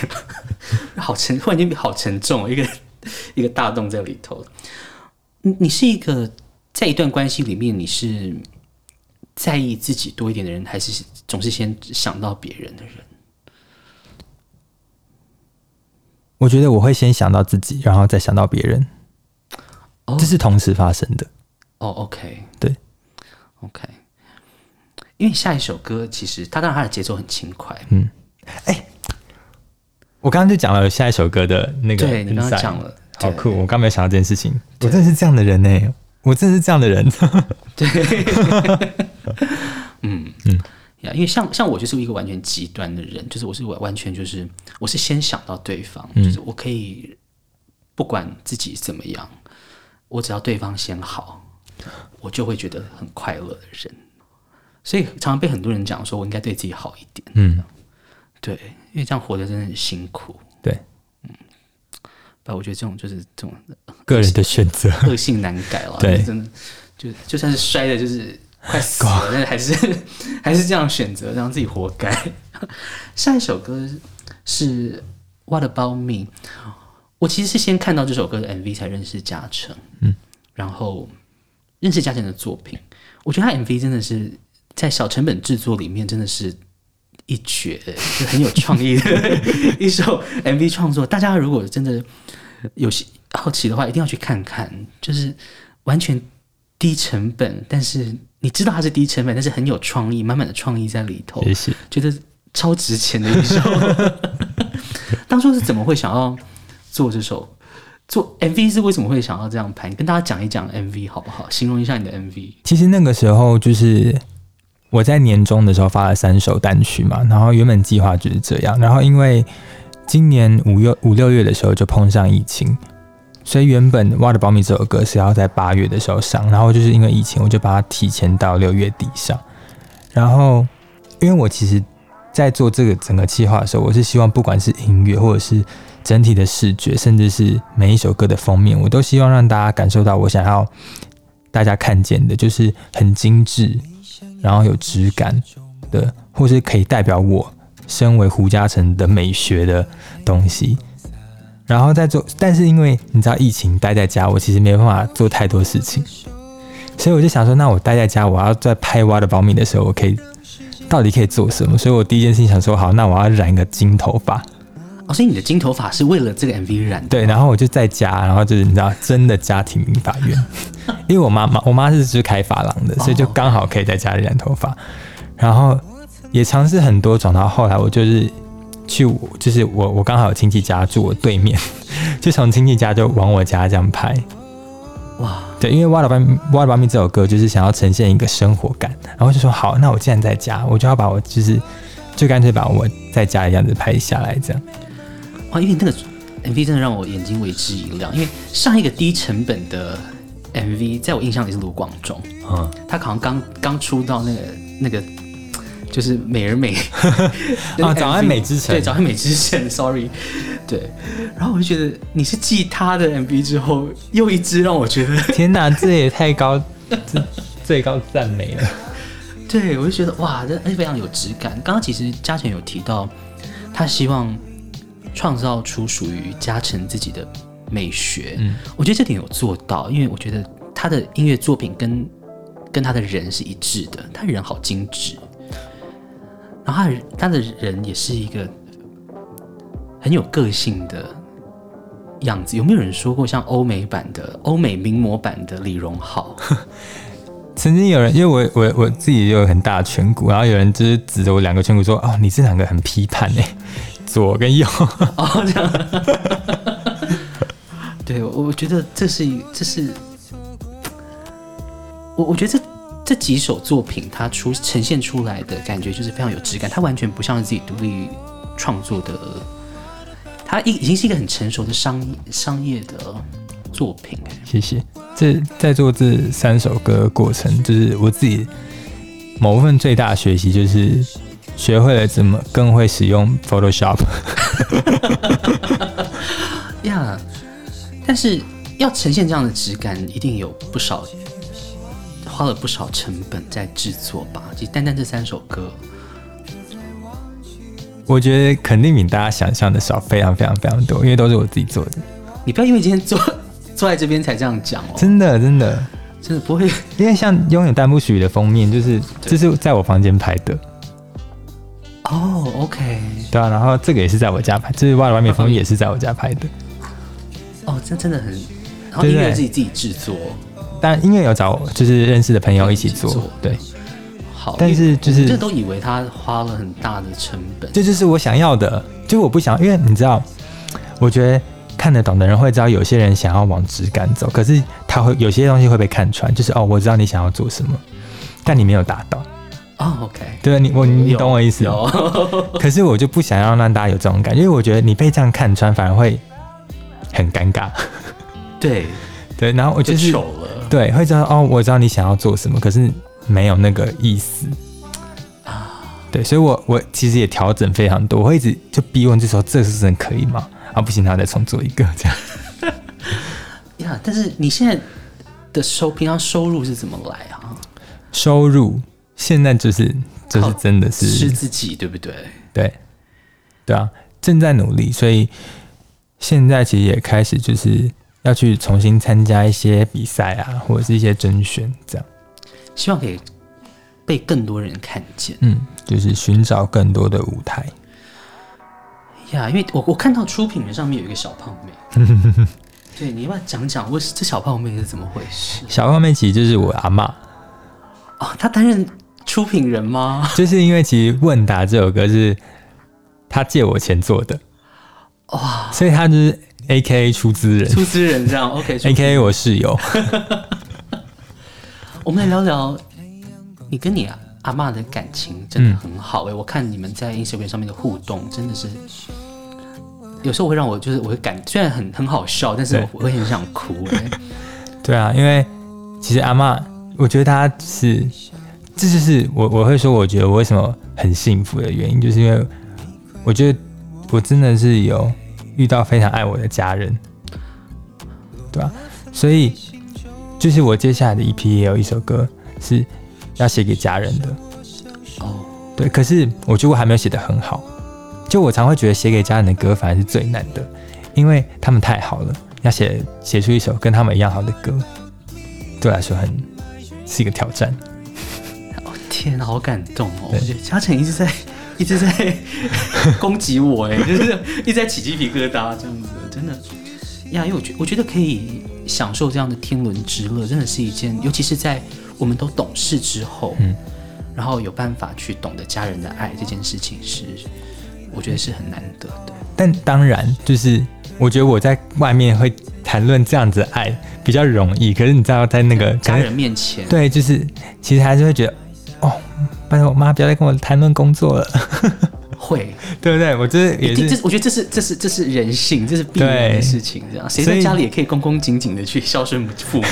好沉，突然间好沉重，一个一个大洞在里头。你你是一个在一段关系里面，你是在意自己多一点的人，还是总是先想到别人的人？我觉得我会先想到自己，然后再想到别人，这是同时发生的。哦，OK，对，OK。因为下一首歌其实它当然它的节奏很轻快，嗯，哎，我刚刚就讲了下一首歌的那个，对，你刚刚讲了，好酷！我刚没有想到这件事情，我真的是这样的人呢，我真的是这样的人，(laughs) 对，呀，因为像像我就是一个完全极端的人，就是我是完完全就是我是先想到对方，就是我可以不管自己怎么样，我只要对方先好，我就会觉得很快乐的人。所以常常被很多人讲说，我应该对自己好一点。嗯，对，因为这样活得真的很辛苦。对，嗯，但我觉得这种就是这种个人的选择，恶性难改了。对，真的就就算是摔的，就是快死了，但是还是 (laughs) 还是这样选择，让自己活该。(laughs) 下一首歌是《What About Me》，我其实是先看到这首歌的 MV 才认识嘉诚，嗯，然后认识嘉诚的作品，我觉得他 MV 真的是。在小成本制作里面，真的是一绝，就很有创意的 (laughs) 一首 MV 创作。大家如果真的有些好奇的话，一定要去看看。就是完全低成本，但是你知道它是低成本，但是很有创意，满满的创意在里头。谢谢。觉得超值钱的一首。(laughs) 当初是怎么会想要做这首？做 MV 是为什么会想要这样拍？你跟大家讲一讲 MV 好不好？形容一下你的 MV。其实那个时候就是。我在年终的时候发了三首单曲嘛，然后原本计划就是这样，然后因为今年五月五六月的时候就碰上疫情，所以原本《What About Me》这首歌是要在八月的时候上，然后就是因为疫情，我就把它提前到六月底上。然后，因为我其实，在做这个整个计划的时候，我是希望不管是音乐，或者是整体的视觉，甚至是每一首歌的封面，我都希望让大家感受到我想要大家看见的，就是很精致。然后有质感的，或是可以代表我身为胡嘉诚的美学的东西，然后再做。但是因为你知道疫情待在家，我其实没办法做太多事情，所以我就想说，那我待在家，我要在拍《What About Me》的时候，我可以到底可以做什么？所以我第一件事情想说，好，那我要染一个金头发。哦，所以你的金头发是为了这个 MV 染的？对，然后我就在家，然后就是你知道，真的家庭民法院，(laughs) 因为我妈妈，我妈是是开发廊的，所以就刚好可以在家里染头发，然后也尝试很多种，然后后来我就是去，就是我我刚好有亲戚家住我对面，(laughs) 就从亲戚家就往我家这样拍，哇，对，因为《What About Me》《What About Me》这首歌就是想要呈现一个生活感，然后就说好，那我既然在家，我就要把我就是就干脆把我在家的样子拍下来，这样。哇，因为那个 MV 真的让我眼睛为之一亮。因为上一个低成本的 MV，在我印象里是卢广仲，嗯，他好像刚刚出道那个那个就是美而美 (laughs) 啊，早安美之城，对，早安美之城，(laughs) Sorry，对。然后我就觉得你是继他的 MV 之后又一支让我觉得 (laughs) 天哪，这也太高，这最高赞美了。对，我就觉得哇，这而且非常有质感。刚刚其实嘉诚有提到，他希望。创造出属于嘉诚自己的美学，嗯，我觉得这点有做到，因为我觉得他的音乐作品跟跟他的人是一致的，他人好精致，然后他的他的人也是一个很有个性的样子。有没有人说过像欧美版的欧美名模版的李荣浩？曾经有人，因为我我我自己有很大的颧骨，然后有人就是指着我两个颧骨说：“哦，你这两个很批判哎。(laughs) ”左跟右哦，这样，(laughs) 对，我觉得这是一，这是我我觉得这这几首作品，它出呈现出来的感觉就是非常有质感，它完全不像是自己独立创作的，它已已经是一个很成熟的商商业的作品。谢谢。这在做这三首歌的过程，就是我自己某部分最大的学习就是。学会了怎么更会使用 Photoshop，(laughs) 呀，yeah, 但是要呈现这样的质感，一定有不少花了不少成本在制作吧？其实单单这三首歌，我觉得肯定比大家想象的少，非常非常非常多，因为都是我自己做的。你不要因为今天坐坐在这边才这样讲哦，真的真的真的不会，(laughs) 因为像拥有弹不属于的封面，就是这是在我房间拍的。哦，OK，对啊，然后这个也是在我家拍，这是外外面封面也是在我家拍的。哦，这真的很，然后音乐自己自己制作，但音乐有找就是认识的朋友一起做，对。好，但是就是这都以为他花了很大的成本，这就是我想要的，就我不想，因为你知道，我觉得看得懂的人会知道，有些人想要往质感走，可是他会有些东西会被看穿，就是哦，我知道你想要做什么，但你没有达到。哦、oh，OK，对你我你懂我意思哦。(laughs) 可是我就不想要让大家有这种感觉，因为我觉得你被这样看穿反而会很尴尬。对对，然后我就是就了对，会知道哦，我知道你想要做什么，可是没有那个意思啊。对，所以我我其实也调整非常多，我会一直就逼问，就说这是真的可以吗？啊，不行，他再重做一个这样。(laughs) 呀，但是你现在的收平常收入是怎么来啊？收入。现在就是就是真的是是自己，对不对？对，对啊，正在努力，所以现在其实也开始就是要去重新参加一些比赛啊，或者是一些甄选，这样，希望可以被更多人看见。嗯，就是寻找更多的舞台。呀，因为我我看到出品人上面有一个小胖妹，(laughs) 对，你要不要讲讲，我这小胖妹是怎么回事？小胖妹其实就是我阿嬷哦，她担任。出品人吗？(laughs) 就是因为其实《问答》这首歌是她借我钱做的，哇！所以她就是 A K A 出资人，出资人这样 OK。A K A 我室友。(laughs) 我们来聊聊你跟你阿嬷的感情，真的很好哎、欸！嗯、我看你们在 Instagram 上面的互动，真的是有时候会让我就是我会感，虽然很很好笑，但是我会很想哭哎、欸。(laughs) 对啊，因为其实阿嬷，我觉得她是。这就是我我会说，我觉得我为什么很幸福的原因，就是因为我觉得我真的是有遇到非常爱我的家人，对吧？所以就是我接下来的一批也有一首歌是要写给家人的，哦，对。可是我觉得我还没有写得很好，就我常会觉得写给家人的歌反而是最难的，因为他们太好了，要写写出一首跟他们一样好的歌，对我来说很是一个挑战。哦天，好感动哦！我觉得嘉诚一直在一直在攻击我，哎，(laughs) 就是一直在起鸡皮疙瘩这样子，真的呀。因为我觉我觉得可以享受这样的天伦之乐，真的是一件，尤其是在我们都懂事之后，嗯，然后有办法去懂得家人的爱这件事情，是我觉得是很难得的。但当然，就是我觉得我在外面会谈论这样子的爱比较容易，可是你知道，在那个家人面前，对，就是其实还是会觉得。哦，拜托我妈不要再跟我谈论工作了。(laughs) 会，对不对？我这也是，这我觉得这是这是这是人性，这是必然的事情。这样，谁在家里也可以恭恭敬敬的去孝顺父母。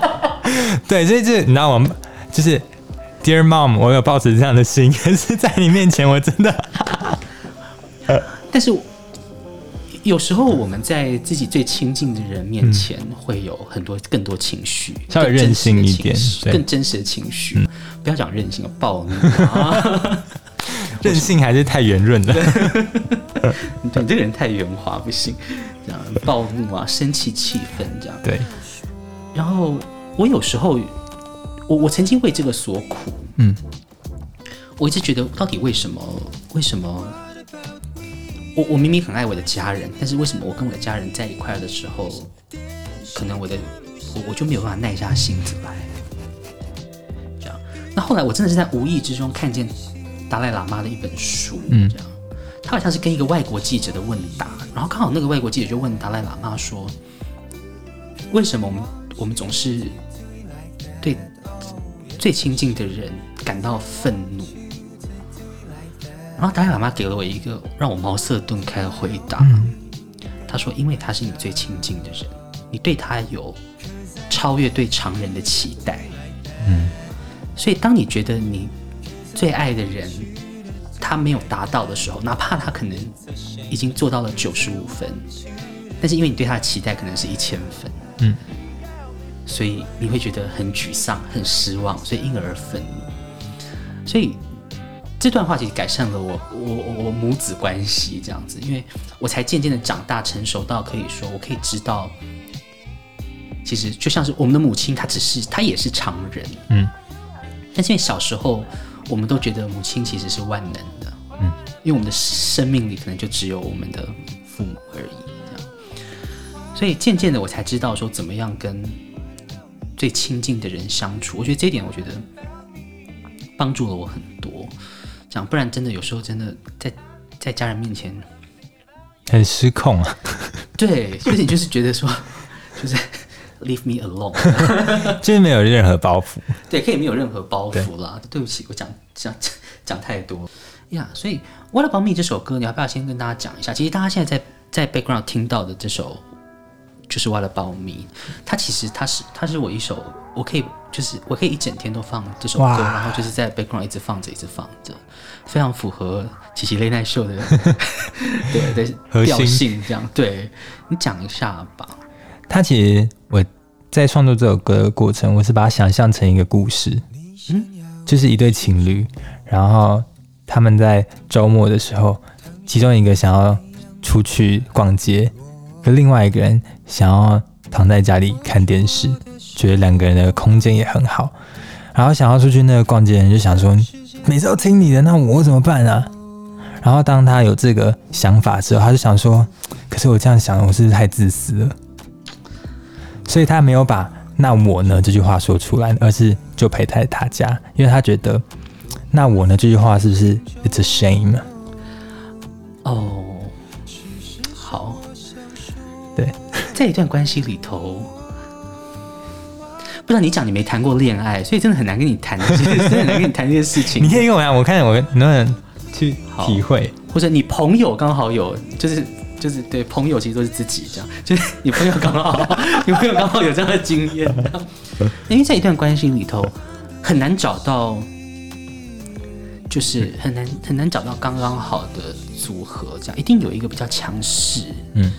(laughs) 对，所以这你知道我们就是 Dear Mom，我有抱持这样的心，可 (laughs) 是在你面前我真的，但是。有时候我们在自己最亲近的人面前，会有很多更多情绪，稍微任性一点，更真实的情绪。嗯、不要讲任性，暴怒啊！(laughs) 任性还是太圆润了。(laughs) 你这个人太圆滑，不行。这样暴怒啊，生气气愤这样。对。然后我有时候，我我曾经为这个所苦。嗯。我一直觉得，到底为什么？为什么？我我明明很爱我的家人，但是为什么我跟我的家人在一块的时候，可能我的我我就没有办法耐下性子来，这样。那后来我真的是在无意之中看见达赖喇嘛的一本书，嗯，这样，他好像是跟一个外国记者的问答，然后刚好那个外国记者就问达赖喇嘛说，为什么我们我们总是对最亲近的人感到愤怒？然后达赖喇嘛给了我一个让我茅塞顿开的回答。嗯、他说：“因为他是你最亲近的人，你对他有超越对常人的期待。嗯，所以当你觉得你最爱的人他没有达到的时候，哪怕他可能已经做到了九十五分，但是因为你对他的期待可能是一千分，嗯，所以你会觉得很沮丧、很失望，所以因而愤怒。所以。”这段话其实改善了我我我我母子关系这样子，因为我才渐渐的长大成熟到可以说我可以知道，其实就像是我们的母亲，她只是她也是常人，嗯，但是因为小时候我们都觉得母亲其实是万能的，嗯，因为我们的生命里可能就只有我们的父母而已，这样，所以渐渐的我才知道说怎么样跟最亲近的人相处，我觉得这一点我觉得帮助了我很多。讲，不然真的有时候真的在在家人面前很失控啊。(laughs) 对，所以你就是觉得说，(laughs) 就是 leave me alone，(laughs) 就是没有任何包袱。对，可以没有任何包袱啦。对，对不起，我讲讲讲太多呀。Yeah, 所以《What About Me》这首歌，你要不要先跟大家讲一下？其实大家现在在在 background 听到的这首就是《为了保密》，它其实它是它是我一首，我可以就是我可以一整天都放这首歌，然后就是在 background 一直放着一直放着。非常符合奇奇雷奈秀的 (laughs) 对的调性，这样对你讲一下吧。他其实我在创作这首歌的过程，我是把它想象成一个故事，嗯，就是一对情侣，然后他们在周末的时候，其中一个想要出去逛街，和另外一个人想要躺在家里看电视，觉得两个人的空间也很好，然后想要出去那个逛街的人就想说。每次都听你的，那我怎么办啊？然后当他有这个想法之后，他就想说：“可是我这样想，我是不是太自私了？”所以他没有把“那我呢”这句话说出来，而是就陪在他家，因为他觉得“那我呢”这句话是不是 “It's a shame”？哦，好，对，在一段关系里头。不知道你讲你没谈过恋爱，所以真的很难跟你谈这些，真的很难跟你谈这些事情。你可以跟我讲，我看我能不能去体会，或者你朋友刚好有，就是就是对朋友其实都是自己这样，就是你朋友刚好，你朋友刚好有这样的经验。因为在一段关系里头很难找到，就是很难很难找到刚刚好的组合，这样一定有一个比较强势，嗯，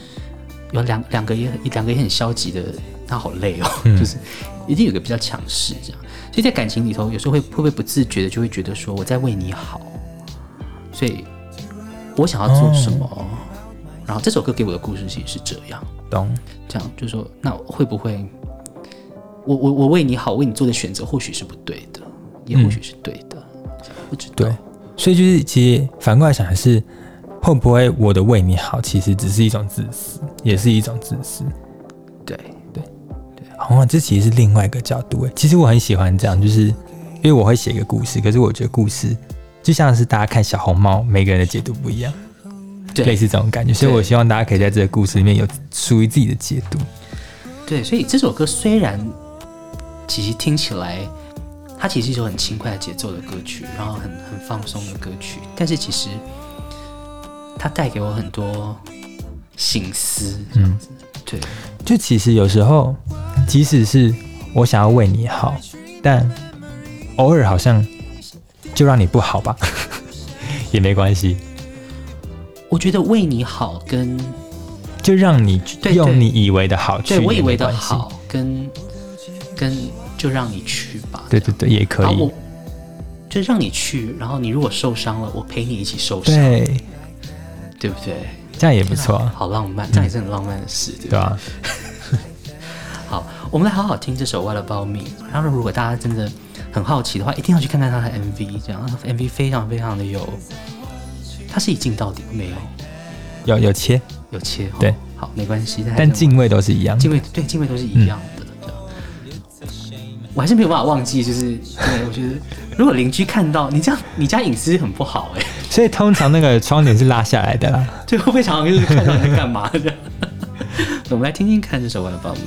有两两个也两个也很消极的。他好累哦，嗯、(laughs) 就是一定有个比较强势这样，所以在感情里头，有时候会会不会不自觉的就会觉得说我在为你好，所以我想要做什么，哦、然后这首歌给我的故事其实是这样，懂？这样就是说，那会不会我我我为你好，为你做的选择或许是不对的，也或许是对的，嗯、不知道。对，所以就是其实反过来想还是，会不会我的为你好，其实只是一种自私，也是一种自私，对对对。哦，这其实是另外一个角度诶。其实我很喜欢这样，就是因为我会写一个故事，可是我觉得故事就像是大家看小红帽，每个人的解读不一样，对，类似这种感觉。所以我希望大家可以在这个故事里面有属于自己的解读。对，所以这首歌虽然其实听起来它其实是一首很轻快的节奏的歌曲，然后很很放松的歌曲，但是其实它带给我很多心思，这样子。嗯、对，就其实有时候。即使是我想要为你好，但偶尔好像就让你不好吧，(laughs) 也没关系。我觉得为你好跟就让你用你以为的好去，对，我以为的好跟跟就让你去吧。对对对，也可以。就让你去，然后你如果受伤了，我陪你一起受伤，对，对不对？这样也不错，好浪漫，这样也是很浪漫的事，对吧？(laughs) 好，我们来好好听这首《What About Me》。然后，如果大家真的很好奇的话，一定要去看看他的 MV。这样，MV 非常非常的有，他是一镜到底没有？有有切，有切。对，好，没关系。但镜位都是一样，镜位对镜位都是一样的。嗯、我还是没有办法忘记，就是对，我觉得如果邻居看到你这样，你家隐私很不好哎。所以通常那个窗帘是拉下来的啦。(laughs) 对，会不会常常就是看到你在干嘛的？(laughs) 我们来听听看这首《我的保密》。